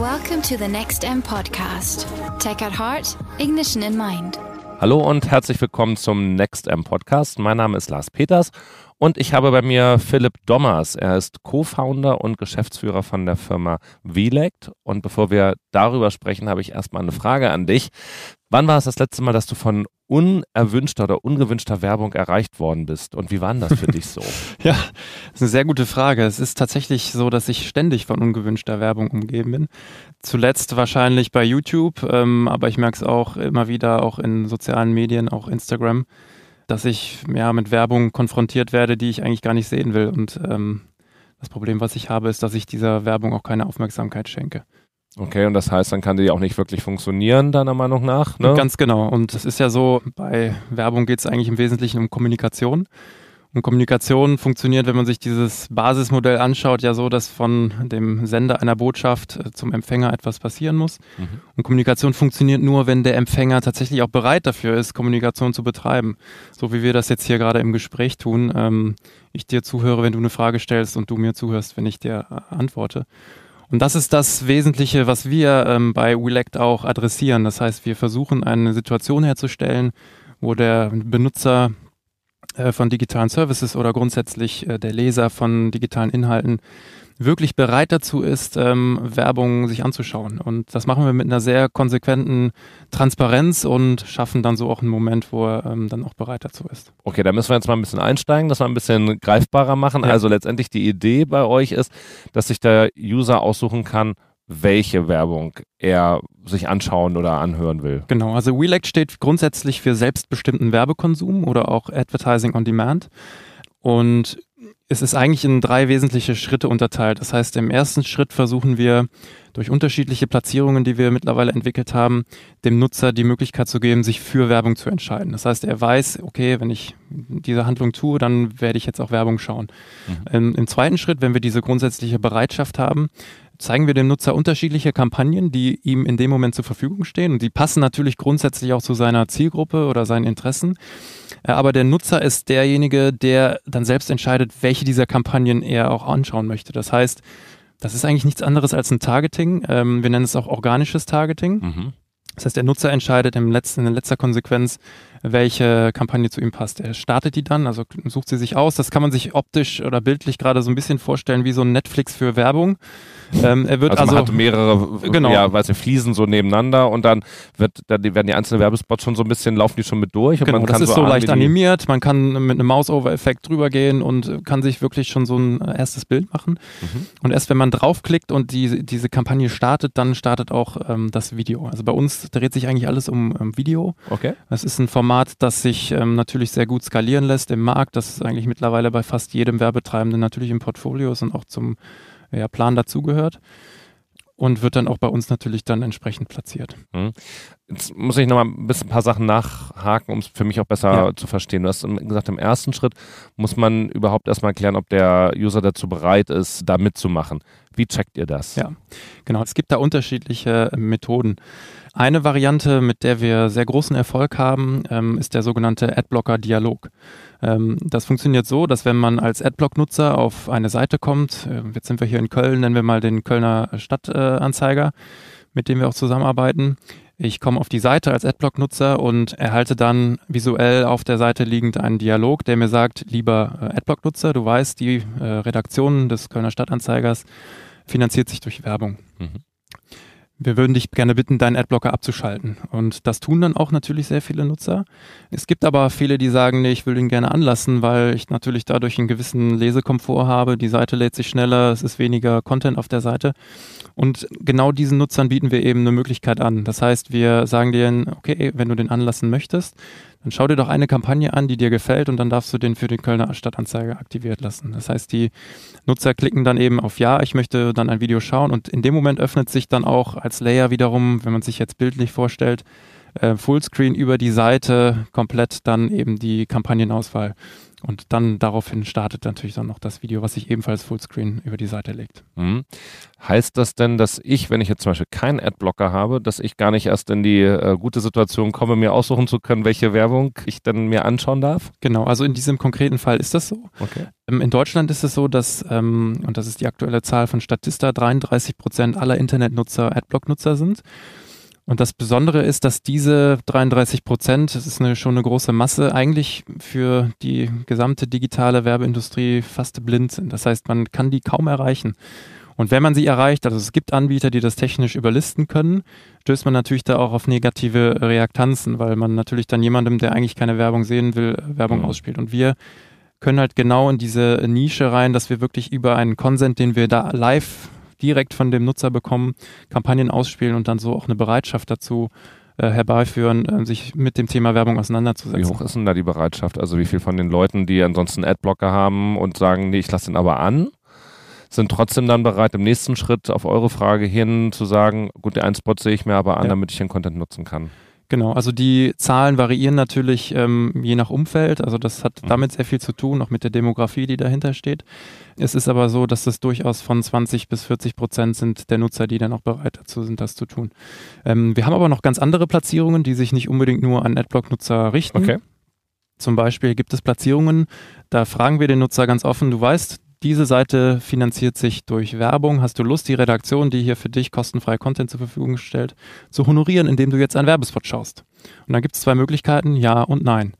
Welcome to the Next M podcast. Tech at heart, ignition in mind. Hallo und herzlich willkommen zum Next M Podcast. Mein Name ist Lars Peters und ich habe bei mir Philipp Dommers. Er ist Co-Founder und Geschäftsführer von der Firma VLECT. Und bevor wir darüber sprechen, habe ich erstmal eine Frage an dich. Wann war es das letzte Mal, dass du von unerwünschter oder ungewünschter Werbung erreicht worden bist? Und wie war das für dich so? Ja, das ist eine sehr gute Frage. Es ist tatsächlich so, dass ich ständig von ungewünschter Werbung umgeben bin. Zuletzt wahrscheinlich bei YouTube, ähm, aber ich merke es auch immer wieder, auch in sozialen Medien, auch Instagram, dass ich ja mit Werbung konfrontiert werde, die ich eigentlich gar nicht sehen will. Und ähm, das Problem, was ich habe, ist, dass ich dieser Werbung auch keine Aufmerksamkeit schenke. Okay, und das heißt, dann kann die auch nicht wirklich funktionieren, deiner Meinung nach? Ne? Ganz genau. Und es ist ja so, bei Werbung geht es eigentlich im Wesentlichen um Kommunikation. Und Kommunikation funktioniert, wenn man sich dieses Basismodell anschaut, ja so, dass von dem Sender einer Botschaft äh, zum Empfänger etwas passieren muss. Mhm. Und Kommunikation funktioniert nur, wenn der Empfänger tatsächlich auch bereit dafür ist, Kommunikation zu betreiben. So wie wir das jetzt hier gerade im Gespräch tun. Ähm, ich dir zuhöre, wenn du eine Frage stellst und du mir zuhörst, wenn ich dir äh, antworte. Und das ist das Wesentliche, was wir ähm, bei WeLect auch adressieren. Das heißt, wir versuchen eine Situation herzustellen, wo der Benutzer von digitalen Services oder grundsätzlich äh, der Leser von digitalen Inhalten wirklich bereit dazu ist, ähm, Werbung sich anzuschauen. Und das machen wir mit einer sehr konsequenten Transparenz und schaffen dann so auch einen Moment, wo er ähm, dann auch bereit dazu ist. Okay, da müssen wir jetzt mal ein bisschen einsteigen, das mal ein bisschen greifbarer machen. Ja. Also letztendlich die Idee bei euch ist, dass sich der User aussuchen kann, welche Werbung er sich anschauen oder anhören will. Genau, also WeLect steht grundsätzlich für selbstbestimmten Werbekonsum oder auch Advertising on Demand. Und es ist eigentlich in drei wesentliche Schritte unterteilt. Das heißt, im ersten Schritt versuchen wir durch unterschiedliche Platzierungen, die wir mittlerweile entwickelt haben, dem Nutzer die Möglichkeit zu geben, sich für Werbung zu entscheiden. Das heißt, er weiß, okay, wenn ich diese Handlung tue, dann werde ich jetzt auch Werbung schauen. Mhm. Im, Im zweiten Schritt, wenn wir diese grundsätzliche Bereitschaft haben, zeigen wir dem Nutzer unterschiedliche Kampagnen, die ihm in dem Moment zur Verfügung stehen. Und die passen natürlich grundsätzlich auch zu seiner Zielgruppe oder seinen Interessen. Äh, aber der Nutzer ist derjenige, der dann selbst entscheidet, welche dieser Kampagnen er auch anschauen möchte. Das heißt, das ist eigentlich nichts anderes als ein Targeting. Ähm, wir nennen es auch organisches Targeting. Mhm. Das heißt, der Nutzer entscheidet im letzten, in letzter Konsequenz, welche Kampagne zu ihm passt. Er startet die dann, also sucht sie sich aus. Das kann man sich optisch oder bildlich gerade so ein bisschen vorstellen wie so ein Netflix für Werbung. Ähm, er wird also, also man hat mehrere genau. ja, weiß nicht, Fliesen so nebeneinander und dann wird dann werden die einzelnen Werbespots schon so ein bisschen laufen die schon mit durch. Genau, das ist so, so leicht animiert. Man kann mit einem Mouse-Over-Effekt drüber gehen und kann sich wirklich schon so ein erstes Bild machen. Mhm. Und erst wenn man draufklickt und die, diese Kampagne startet, dann startet auch ähm, das Video. Also bei uns dreht sich eigentlich alles um, um Video. Okay. Das ist ein Format, das sich ähm, natürlich sehr gut skalieren lässt im Markt. Das ist eigentlich mittlerweile bei fast jedem Werbetreibenden natürlich im Portfolio ist und auch zum ja, Plan dazugehört und wird dann auch bei uns natürlich dann entsprechend platziert. Hm. Jetzt muss ich nochmal ein bisschen ein paar Sachen nachhaken, um es für mich auch besser ja. zu verstehen. Du hast gesagt, im ersten Schritt muss man überhaupt erstmal klären, ob der User dazu bereit ist, da mitzumachen. Wie checkt ihr das? Ja, genau. Es gibt da unterschiedliche Methoden. Eine Variante, mit der wir sehr großen Erfolg haben, ähm, ist der sogenannte Adblocker-Dialog. Ähm, das funktioniert so, dass wenn man als Adblock-Nutzer auf eine Seite kommt, äh, jetzt sind wir hier in Köln, nennen wir mal den Kölner Stadtanzeiger, äh, mit dem wir auch zusammenarbeiten. Ich komme auf die Seite als Adblock-Nutzer und erhalte dann visuell auf der Seite liegend einen Dialog, der mir sagt, lieber äh, Adblock-Nutzer, du weißt, die äh, Redaktion des Kölner Stadtanzeigers finanziert sich durch Werbung. Mhm wir würden dich gerne bitten, deinen Adblocker abzuschalten. Und das tun dann auch natürlich sehr viele Nutzer. Es gibt aber viele, die sagen, nee, ich will den gerne anlassen, weil ich natürlich dadurch einen gewissen Lesekomfort habe. Die Seite lädt sich schneller, es ist weniger Content auf der Seite. Und genau diesen Nutzern bieten wir eben eine Möglichkeit an. Das heißt, wir sagen denen, okay, wenn du den anlassen möchtest, dann schau dir doch eine Kampagne an, die dir gefällt und dann darfst du den für den Kölner Stadtanzeiger aktiviert lassen. Das heißt, die Nutzer klicken dann eben auf Ja, ich möchte dann ein Video schauen und in dem Moment öffnet sich dann auch als Layer wiederum, wenn man sich jetzt bildlich vorstellt, äh, Fullscreen über die Seite komplett dann eben die Kampagnenauswahl. Und dann daraufhin startet natürlich dann noch das Video, was sich ebenfalls Fullscreen über die Seite legt. Mhm. Heißt das denn, dass ich, wenn ich jetzt zum Beispiel keinen Adblocker habe, dass ich gar nicht erst in die äh, gute Situation komme, mir aussuchen zu können, welche Werbung ich dann mir anschauen darf? Genau, also in diesem konkreten Fall ist das so. Okay. Ähm, in Deutschland ist es so, dass, ähm, und das ist die aktuelle Zahl von Statista, 33 Prozent aller Internetnutzer Adblock-Nutzer sind. Und das Besondere ist, dass diese 33 Prozent, das ist eine, schon eine große Masse, eigentlich für die gesamte digitale Werbeindustrie fast blind sind. Das heißt, man kann die kaum erreichen. Und wenn man sie erreicht, also es gibt Anbieter, die das technisch überlisten können, stößt man natürlich da auch auf negative Reaktanzen, weil man natürlich dann jemandem, der eigentlich keine Werbung sehen will, Werbung mhm. ausspielt. Und wir können halt genau in diese Nische rein, dass wir wirklich über einen Consent, den wir da live direkt von dem Nutzer bekommen, Kampagnen ausspielen und dann so auch eine Bereitschaft dazu äh, herbeiführen, äh, sich mit dem Thema Werbung auseinanderzusetzen. Wie hoch ist denn da die Bereitschaft? Also wie viel von den Leuten, die ansonsten Adblocker haben und sagen, nee, ich lasse den aber an, sind trotzdem dann bereit, im nächsten Schritt auf eure Frage hin zu sagen, gut, den einen Spot sehe ich mir aber an, ja. damit ich den Content nutzen kann. Genau, also die Zahlen variieren natürlich ähm, je nach Umfeld. Also das hat mhm. damit sehr viel zu tun, auch mit der Demografie, die dahinter steht. Es ist aber so, dass das durchaus von 20 bis 40 Prozent sind der Nutzer, die dann auch bereit dazu sind, das zu tun. Ähm, wir haben aber noch ganz andere Platzierungen, die sich nicht unbedingt nur an Adblock-Nutzer richten. Okay. Zum Beispiel gibt es Platzierungen, da fragen wir den Nutzer ganz offen, du weißt, diese Seite finanziert sich durch Werbung. Hast du Lust, die Redaktion, die hier für dich kostenfrei Content zur Verfügung stellt, zu honorieren, indem du jetzt einen Werbespot schaust? Und dann gibt es zwei Möglichkeiten, ja und nein.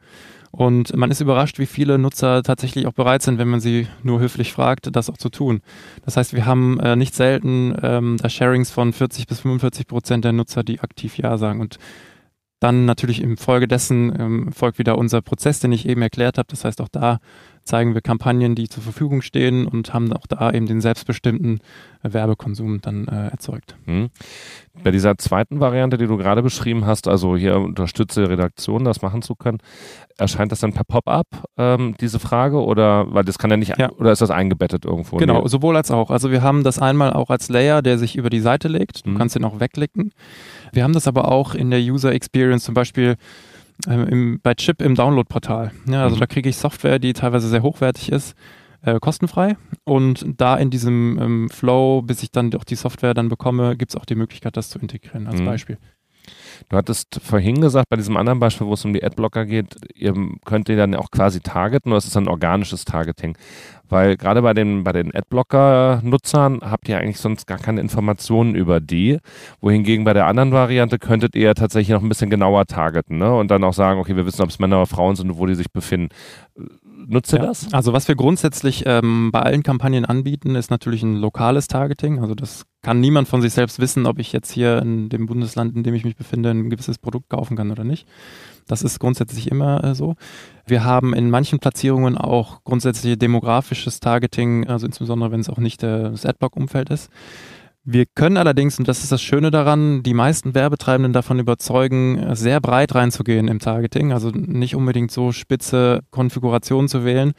Und man ist überrascht, wie viele Nutzer tatsächlich auch bereit sind, wenn man sie nur höflich fragt, das auch zu tun. Das heißt, wir haben äh, nicht selten ähm, da Sharings von 40 bis 45 Prozent der Nutzer, die aktiv Ja sagen. Und dann natürlich im Folge dessen ähm, folgt wieder unser Prozess, den ich eben erklärt habe. Das heißt, auch da zeigen wir Kampagnen, die zur Verfügung stehen und haben auch da eben den selbstbestimmten äh, Werbekonsum dann äh, erzeugt. Hm. Bei dieser zweiten Variante, die du gerade beschrieben hast, also hier unterstütze Redaktion, das machen zu können, erscheint das dann per Pop-up, ähm, diese Frage? Oder weil das kann ja nicht ja. oder ist das eingebettet irgendwo? Genau, sowohl als auch. Also wir haben das einmal auch als Layer, der sich über die Seite legt. Du hm. kannst den auch wegklicken. Wir haben das aber auch in der User Experience zum Beispiel äh, im, bei Chip im Download-Portal. Ja, also mhm. da kriege ich Software, die teilweise sehr hochwertig ist, äh, kostenfrei. Und da in diesem ähm, Flow, bis ich dann auch die Software dann bekomme, gibt es auch die Möglichkeit, das zu integrieren als mhm. Beispiel. Du hattest vorhin gesagt, bei diesem anderen Beispiel, wo es um die Adblocker geht, ihr könnt ihr dann auch quasi targeten oder ist es ein organisches Targeting? Weil gerade bei den, bei den Adblocker-Nutzern habt ihr eigentlich sonst gar keine Informationen über die. Wohingegen bei der anderen Variante könntet ihr tatsächlich noch ein bisschen genauer targeten ne? und dann auch sagen, okay, wir wissen, ob es Männer oder Frauen sind und wo die sich befinden. Nutzt ihr ja. das? Also was wir grundsätzlich ähm, bei allen Kampagnen anbieten, ist natürlich ein lokales Targeting. Also das kann niemand von sich selbst wissen, ob ich jetzt hier in dem Bundesland, in dem ich mich befinde, ein gewisses Produkt kaufen kann oder nicht. Das ist grundsätzlich immer äh, so. Wir haben in manchen Platzierungen auch grundsätzlich demografisches Targeting, also insbesondere wenn es auch nicht äh, das Adblock-Umfeld ist. Wir können allerdings, und das ist das Schöne daran, die meisten Werbetreibenden davon überzeugen, sehr breit reinzugehen im Targeting, also nicht unbedingt so spitze Konfigurationen zu wählen,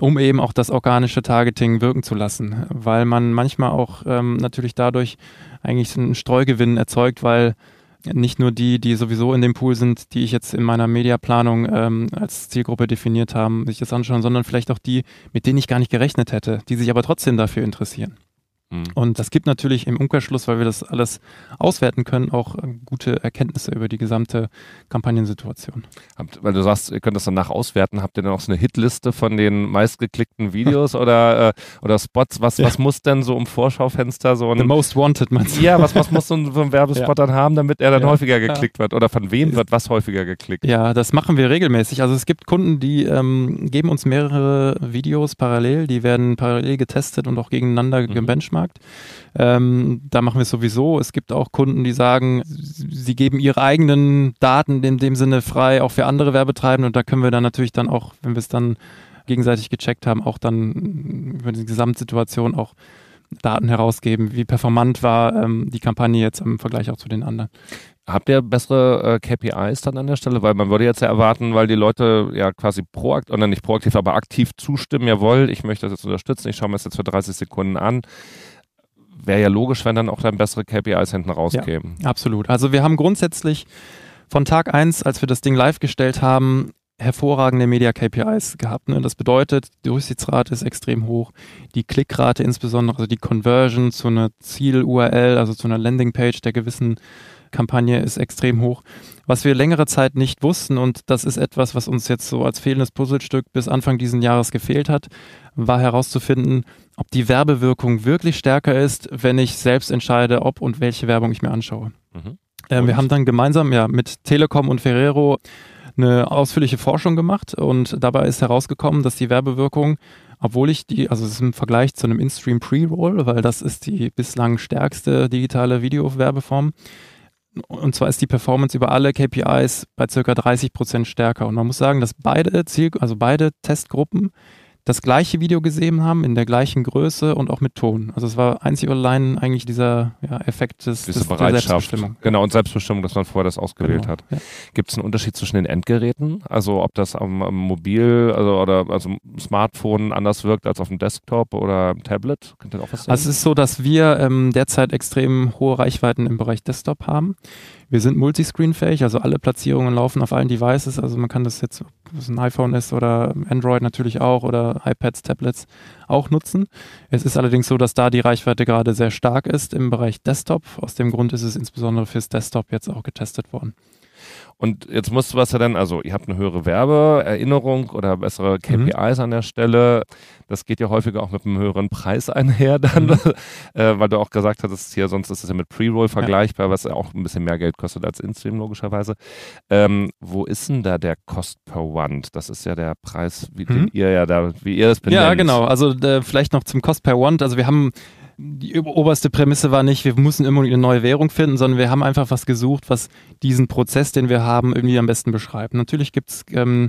um eben auch das organische Targeting wirken zu lassen, weil man manchmal auch ähm, natürlich dadurch eigentlich einen Streugewinn erzeugt, weil nicht nur die, die sowieso in dem Pool sind, die ich jetzt in meiner Mediaplanung ähm, als Zielgruppe definiert haben, sich das anschauen, sondern vielleicht auch die, mit denen ich gar nicht gerechnet hätte, die sich aber trotzdem dafür interessieren. Mhm. Und das gibt natürlich im Umkehrschluss, weil wir das alles auswerten können, auch äh, gute Erkenntnisse über die gesamte Kampagnensituation. Habt, weil du sagst, ihr könnt das danach auswerten, habt ihr dann auch so eine Hitliste von den meistgeklickten Videos oder, äh, oder Spots? Was, ja. was muss denn so im Vorschaufenster so ein. The most wanted, du? Ja, was, was muss so ein, so ein Werbespot ja. dann haben, damit er dann ja. häufiger geklickt wird? Oder von wem wird was häufiger geklickt? Ja, das machen wir regelmäßig. Also es gibt Kunden, die ähm, geben uns mehrere Videos parallel, die werden parallel getestet und auch gegeneinander mhm. gebenchmarkt. Markt. Ähm, da machen wir es sowieso. Es gibt auch Kunden, die sagen, sie geben ihre eigenen Daten in dem Sinne frei, auch für andere Werbetreibende. Und da können wir dann natürlich dann auch, wenn wir es dann gegenseitig gecheckt haben, auch dann über die Gesamtsituation auch Daten herausgeben. Wie performant war ähm, die Kampagne jetzt im Vergleich auch zu den anderen? Habt ihr bessere äh, KPIs dann an der Stelle? Weil man würde jetzt ja erwarten, weil die Leute ja quasi proaktiv, oder nicht proaktiv, aber aktiv zustimmen, jawohl, ich möchte das jetzt unterstützen, ich schaue mir das jetzt für 30 Sekunden an wäre ja logisch, wenn dann auch dann bessere KPIs hinten rauskämen. Ja, absolut. Also wir haben grundsätzlich von Tag eins, als wir das Ding live gestellt haben, hervorragende Media-KPIs gehabt. Ne? Das bedeutet, die Durchsichtsrate ist extrem hoch, die Klickrate insbesondere, also die Conversion zu einer Ziel-URL, also zu einer Landingpage der gewissen Kampagne ist extrem hoch. Was wir längere Zeit nicht wussten, und das ist etwas, was uns jetzt so als fehlendes Puzzlestück bis Anfang diesen Jahres gefehlt hat, war herauszufinden, ob die Werbewirkung wirklich stärker ist, wenn ich selbst entscheide, ob und welche Werbung ich mir anschaue. Mhm. Äh, wir haben dann gemeinsam ja, mit Telekom und Ferrero eine ausführliche Forschung gemacht und dabei ist herausgekommen, dass die Werbewirkung, obwohl ich die, also es ist im Vergleich zu einem In-Stream Pre-Roll, weil das ist die bislang stärkste digitale Video-Werbeform, und zwar ist die Performance über alle KPIs bei circa 30 Prozent stärker. Und man muss sagen, dass beide Ziel, also beide Testgruppen das gleiche Video gesehen haben, in der gleichen Größe und auch mit Ton. Also es war einzig und allein eigentlich dieser ja, Effekt des, Diese des Bereitschaft. Selbstbestimmung. Genau, und Selbstbestimmung, dass man vorher das ausgewählt genau, hat. Ja. Gibt es einen Unterschied zwischen den Endgeräten? Also ob das am, am, Mobil also, oder also Smartphone anders wirkt als auf dem Desktop oder Tablet? Könnt ihr auch was sagen? Also es ist so, dass wir ähm, derzeit extrem hohe Reichweiten im Bereich Desktop haben. Wir sind multiscreen-fähig, also alle Platzierungen laufen auf allen Devices. Also man kann das jetzt, ob es ein iPhone ist oder Android natürlich auch oder iPads, Tablets auch nutzen. Es ist allerdings so, dass da die Reichweite gerade sehr stark ist im Bereich Desktop. Aus dem Grund ist es insbesondere fürs Desktop jetzt auch getestet worden. Und jetzt musst du was ja dann, also ihr habt eine höhere Werbeerinnerung oder bessere KPIs mhm. an der Stelle. Das geht ja häufiger auch mit einem höheren Preis einher dann, mhm. äh, weil du auch gesagt hattest, hier sonst ist es ja mit Pre-Roll vergleichbar, ja. was ja auch ein bisschen mehr Geld kostet als In-Stream logischerweise. Ähm, wo ist denn da der Cost per Wand? Das ist ja der Preis, wie mhm. ihr ja da, wie ihr das benennt. Ja, genau. Also äh, vielleicht noch zum Cost per Wand. Also wir haben die oberste Prämisse war nicht, wir müssen immer eine neue Währung finden, sondern wir haben einfach was gesucht, was diesen Prozess, den wir haben, irgendwie am besten beschreibt. Natürlich gibt es ähm,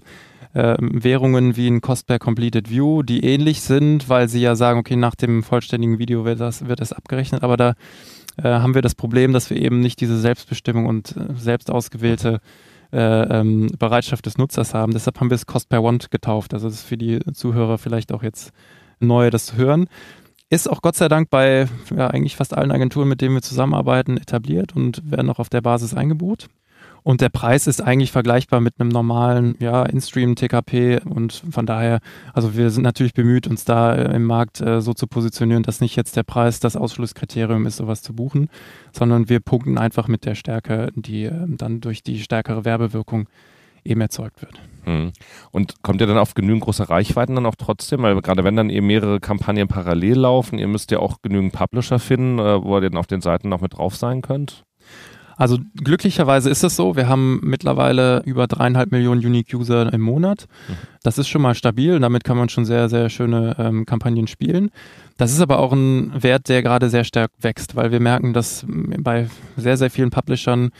äh, Währungen wie ein Cost per Completed View, die ähnlich sind, weil sie ja sagen, okay, nach dem vollständigen Video wird das, wird das abgerechnet, aber da äh, haben wir das Problem, dass wir eben nicht diese Selbstbestimmung und äh, selbst ausgewählte äh, ähm, Bereitschaft des Nutzers haben. Deshalb haben wir es Cost per Want getauft. Also das ist für die Zuhörer vielleicht auch jetzt neu, das zu hören. Ist auch Gott sei Dank bei ja, eigentlich fast allen Agenturen, mit denen wir zusammenarbeiten, etabliert und werden auch auf der Basis eingebucht. Und der Preis ist eigentlich vergleichbar mit einem normalen ja, In-Stream TKP und von daher, also wir sind natürlich bemüht, uns da äh, im Markt äh, so zu positionieren, dass nicht jetzt der Preis das Ausschlusskriterium ist, sowas zu buchen, sondern wir punkten einfach mit der Stärke, die äh, dann durch die stärkere Werbewirkung eben erzeugt wird. Hm. Und kommt ihr dann auf genügend große Reichweiten dann auch trotzdem? Weil gerade wenn dann eben mehrere Kampagnen parallel laufen, ihr müsst ja auch genügend Publisher finden, äh, wo ihr dann auf den Seiten noch mit drauf sein könnt? Also glücklicherweise ist es so, wir haben mittlerweile über dreieinhalb Millionen Unique User im Monat. Mhm. Das ist schon mal stabil, damit kann man schon sehr, sehr schöne ähm, Kampagnen spielen. Das ist aber auch ein Wert, der gerade sehr stark wächst, weil wir merken, dass bei sehr, sehr vielen Publishern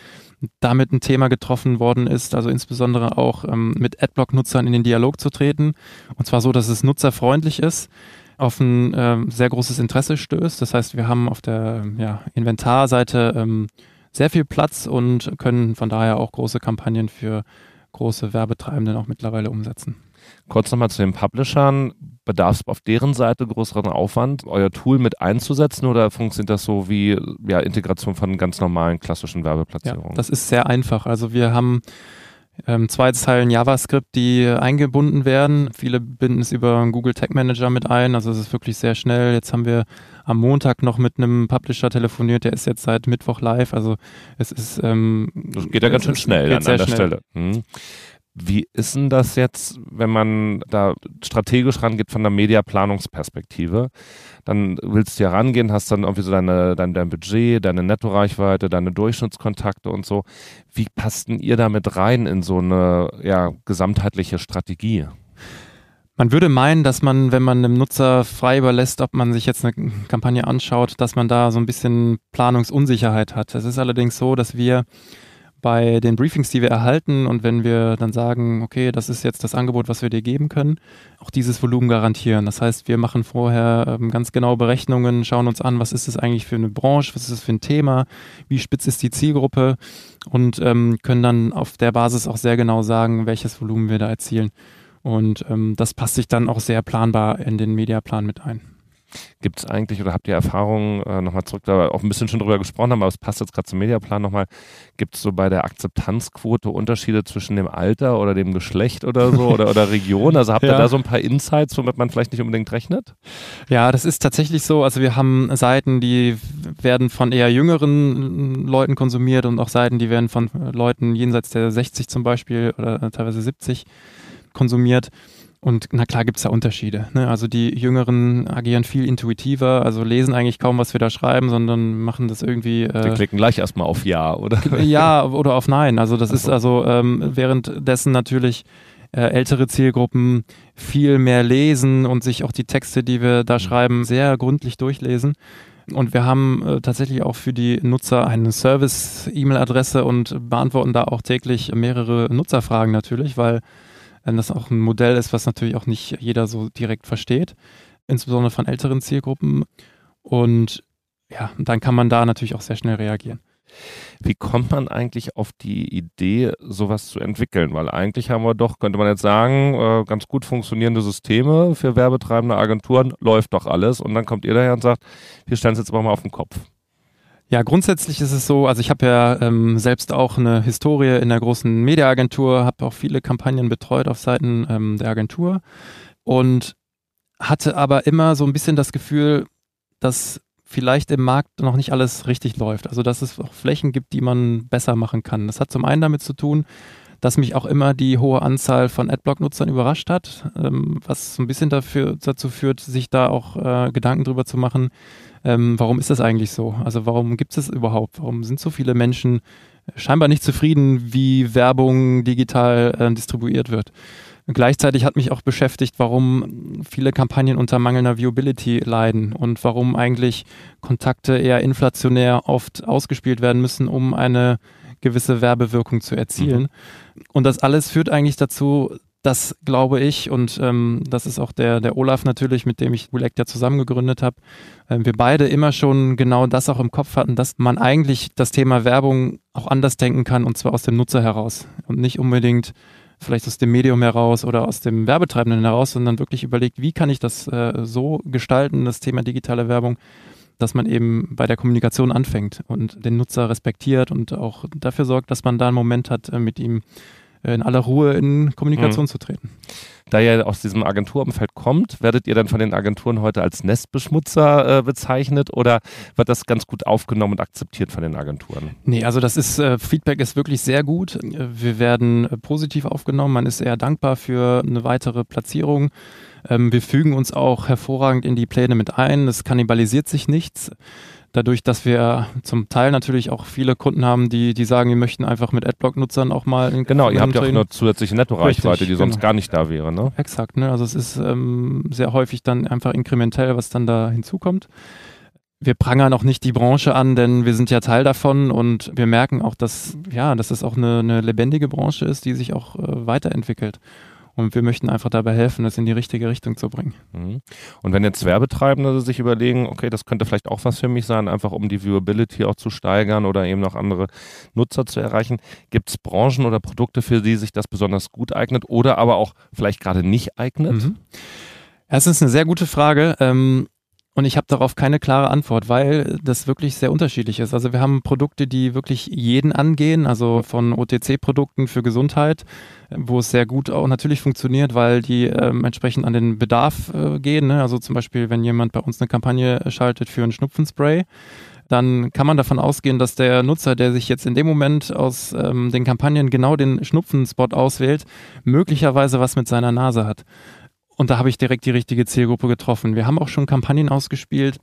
damit ein Thema getroffen worden ist, also insbesondere auch ähm, mit Adblock-Nutzern in den Dialog zu treten. Und zwar so, dass es nutzerfreundlich ist, auf ein ähm, sehr großes Interesse stößt. Das heißt, wir haben auf der ja, Inventarseite ähm, sehr viel Platz und können von daher auch große Kampagnen für große Werbetreibenden auch mittlerweile umsetzen. Kurz nochmal zu den Publishern. Bedarf es auf deren Seite größeren Aufwand, euer Tool mit einzusetzen oder funktioniert das so wie ja, Integration von ganz normalen klassischen Werbeplatzierungen? Ja, das ist sehr einfach. Also wir haben ähm, zwei Zeilen JavaScript, die eingebunden werden. Viele binden es über einen Google Tag Manager mit ein. Also es ist wirklich sehr schnell. Jetzt haben wir am Montag noch mit einem Publisher telefoniert, der ist jetzt seit Mittwoch live. Also es ist ähm, Das geht ja ganz schön schnell an, an der schnell. Stelle. Hm. Wie ist denn das jetzt, wenn man da strategisch rangeht von der Mediaplanungsperspektive? Dann willst du ja rangehen, hast dann irgendwie so deine, dein, dein Budget, deine Nettoreichweite, deine Durchschnittskontakte und so. Wie passt denn ihr damit rein in so eine ja, gesamtheitliche Strategie? Man würde meinen, dass man, wenn man einem Nutzer frei überlässt, ob man sich jetzt eine Kampagne anschaut, dass man da so ein bisschen Planungsunsicherheit hat. Es ist allerdings so, dass wir bei den Briefings, die wir erhalten und wenn wir dann sagen, okay, das ist jetzt das Angebot, was wir dir geben können, auch dieses Volumen garantieren. Das heißt, wir machen vorher ähm, ganz genaue Berechnungen, schauen uns an, was ist es eigentlich für eine Branche, was ist es für ein Thema, wie spitz ist die Zielgruppe und ähm, können dann auf der Basis auch sehr genau sagen, welches Volumen wir da erzielen. Und ähm, das passt sich dann auch sehr planbar in den Mediaplan mit ein. Gibt es eigentlich oder habt ihr Erfahrungen, äh, nochmal zurück, da auch ein bisschen schon drüber gesprochen haben, aber es passt jetzt gerade zum Mediaplan nochmal, gibt es so bei der Akzeptanzquote Unterschiede zwischen dem Alter oder dem Geschlecht oder so oder, oder Region? Also habt ihr da so ein paar Insights, womit man vielleicht nicht unbedingt rechnet? Ja, das ist tatsächlich so. Also wir haben Seiten, die werden von eher jüngeren Leuten konsumiert und auch Seiten, die werden von Leuten jenseits der 60 zum Beispiel oder teilweise 70 konsumiert. Und na klar gibt es da Unterschiede. Ne? Also die Jüngeren agieren viel intuitiver, also lesen eigentlich kaum, was wir da schreiben, sondern machen das irgendwie. Äh, die klicken gleich erstmal auf Ja, oder? Ja, oder auf Nein. Also das so. ist also ähm, währenddessen natürlich äh, ältere Zielgruppen viel mehr lesen und sich auch die Texte, die wir da mhm. schreiben, sehr gründlich durchlesen. Und wir haben äh, tatsächlich auch für die Nutzer eine Service-E-Mail-Adresse und beantworten da auch täglich mehrere Nutzerfragen natürlich, weil wenn das auch ein Modell ist, was natürlich auch nicht jeder so direkt versteht, insbesondere von älteren Zielgruppen. Und ja, dann kann man da natürlich auch sehr schnell reagieren. Wie kommt man eigentlich auf die Idee, sowas zu entwickeln? Weil eigentlich haben wir doch, könnte man jetzt sagen, äh, ganz gut funktionierende Systeme für werbetreibende Agenturen, läuft doch alles. Und dann kommt ihr daher und sagt, wir stellen es jetzt mal auf den Kopf. Ja, grundsätzlich ist es so, also ich habe ja ähm, selbst auch eine Historie in der großen Mediaagentur, habe auch viele Kampagnen betreut auf Seiten ähm, der Agentur und hatte aber immer so ein bisschen das Gefühl, dass vielleicht im Markt noch nicht alles richtig läuft. Also dass es auch Flächen gibt, die man besser machen kann. Das hat zum einen damit zu tun, dass mich auch immer die hohe Anzahl von Adblock-Nutzern überrascht hat, ähm, was so ein bisschen dafür, dazu führt, sich da auch äh, Gedanken drüber zu machen, ähm, warum ist das eigentlich so? Also warum gibt es überhaupt? Warum sind so viele Menschen scheinbar nicht zufrieden, wie Werbung digital äh, distribuiert wird? Gleichzeitig hat mich auch beschäftigt, warum viele Kampagnen unter mangelnder Viewability leiden und warum eigentlich Kontakte eher inflationär oft ausgespielt werden müssen, um eine gewisse Werbewirkung zu erzielen. Mhm. Und das alles führt eigentlich dazu, das glaube ich, und ähm, das ist auch der, der Olaf natürlich, mit dem ich Relect ja zusammen gegründet habe, äh, wir beide immer schon genau das auch im Kopf hatten, dass man eigentlich das Thema Werbung auch anders denken kann, und zwar aus dem Nutzer heraus. Und nicht unbedingt vielleicht aus dem Medium heraus oder aus dem Werbetreibenden heraus, sondern wirklich überlegt, wie kann ich das äh, so gestalten, das Thema digitale Werbung, dass man eben bei der Kommunikation anfängt und den Nutzer respektiert und auch dafür sorgt, dass man da einen Moment hat, äh, mit ihm in aller Ruhe in Kommunikation mhm. zu treten. Da ihr aus diesem Agenturumfeld kommt, werdet ihr dann von den Agenturen heute als Nestbeschmutzer äh, bezeichnet oder wird das ganz gut aufgenommen und akzeptiert von den Agenturen? Nee, also das ist, äh, Feedback ist wirklich sehr gut. Wir werden äh, positiv aufgenommen. Man ist eher dankbar für eine weitere Platzierung. Ähm, wir fügen uns auch hervorragend in die Pläne mit ein. Es kannibalisiert sich nichts dadurch, dass wir zum Teil natürlich auch viele Kunden haben, die, die sagen, die möchten einfach mit Adblock-Nutzern auch mal in Genau, ihr habt ja auch eine zusätzliche Netto-Reichweite, die sonst genau. gar nicht da wäre, ne? Exakt, ne? Also es ist ähm, sehr häufig dann einfach inkrementell, was dann da hinzukommt. Wir prangern auch nicht die Branche an, denn wir sind ja Teil davon und wir merken auch, dass, ja, dass es auch eine, eine lebendige Branche ist, die sich auch äh, weiterentwickelt. Und wir möchten einfach dabei helfen, das in die richtige Richtung zu bringen. Mhm. Und wenn jetzt Werbetreibende sich überlegen, okay, das könnte vielleicht auch was für mich sein, einfach um die Viewability auch zu steigern oder eben noch andere Nutzer zu erreichen, gibt es Branchen oder Produkte, für die sich das besonders gut eignet oder aber auch vielleicht gerade nicht eignet? Mhm. Das ist eine sehr gute Frage. Ähm, und ich habe darauf keine klare Antwort, weil das wirklich sehr unterschiedlich ist. Also wir haben Produkte, die wirklich jeden angehen, also von OTC-Produkten für Gesundheit, wo es sehr gut auch natürlich funktioniert, weil die ähm, entsprechend an den Bedarf äh, gehen. Ne? Also zum Beispiel, wenn jemand bei uns eine Kampagne schaltet für ein Schnupfenspray, dann kann man davon ausgehen, dass der Nutzer, der sich jetzt in dem Moment aus ähm, den Kampagnen genau den Schnupfenspot auswählt, möglicherweise was mit seiner Nase hat. Und da habe ich direkt die richtige Zielgruppe getroffen. Wir haben auch schon Kampagnen ausgespielt.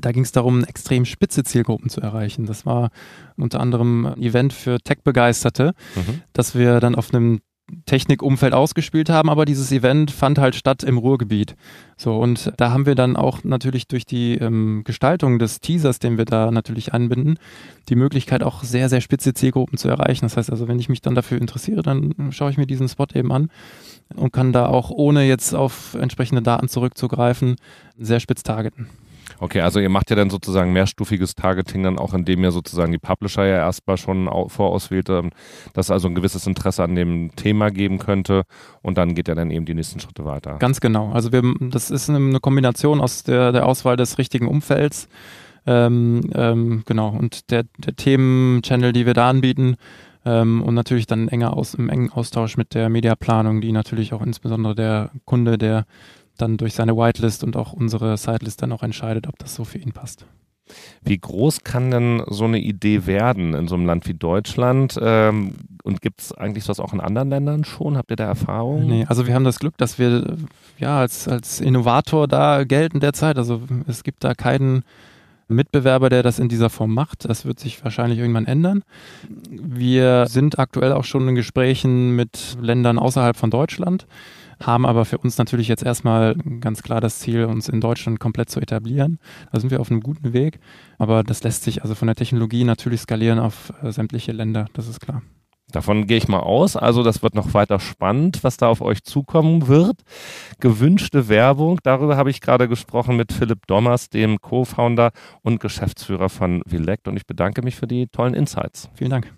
Da ging es darum, extrem spitze Zielgruppen zu erreichen. Das war unter anderem ein Event für Tech-Begeisterte, mhm. dass wir dann auf einem Technikumfeld ausgespielt haben, aber dieses Event fand halt statt im Ruhrgebiet. So, und da haben wir dann auch natürlich durch die ähm, Gestaltung des Teasers, den wir da natürlich anbinden, die Möglichkeit auch sehr, sehr spitze Zielgruppen zu erreichen. Das heißt also, wenn ich mich dann dafür interessiere, dann schaue ich mir diesen Spot eben an und kann da auch ohne jetzt auf entsprechende Daten zurückzugreifen sehr spitz targeten. Okay, also ihr macht ja dann sozusagen mehrstufiges Targeting dann auch, indem ihr sozusagen die Publisher ja erstmal schon vorauswählt, ähm, dass also ein gewisses Interesse an dem Thema geben könnte und dann geht ja dann eben die nächsten Schritte weiter. Ganz genau. Also wir, das ist eine Kombination aus der, der Auswahl des richtigen Umfelds. Ähm, ähm, genau, und der, der Themen-Channel, die wir da anbieten, ähm, und natürlich dann enger aus, im engen Austausch mit der Mediaplanung, die natürlich auch insbesondere der Kunde, der dann durch seine Whitelist und auch unsere Sidelist dann auch entscheidet, ob das so für ihn passt. Wie groß kann denn so eine Idee werden in so einem Land wie Deutschland? Ähm, und gibt es eigentlich das auch in anderen Ländern schon? Habt ihr da Erfahrung? Nee, also wir haben das Glück, dass wir ja als, als Innovator da gelten derzeit. Also es gibt da keinen Mitbewerber, der das in dieser Form macht. Das wird sich wahrscheinlich irgendwann ändern. Wir sind aktuell auch schon in Gesprächen mit Ländern außerhalb von Deutschland haben aber für uns natürlich jetzt erstmal ganz klar das Ziel, uns in Deutschland komplett zu etablieren. Da sind wir auf einem guten Weg, aber das lässt sich also von der Technologie natürlich skalieren auf äh, sämtliche Länder, das ist klar. Davon gehe ich mal aus. Also das wird noch weiter spannend, was da auf euch zukommen wird. Gewünschte Werbung, darüber habe ich gerade gesprochen mit Philipp Dommers, dem Co-Founder und Geschäftsführer von Vilect. Und ich bedanke mich für die tollen Insights. Vielen Dank.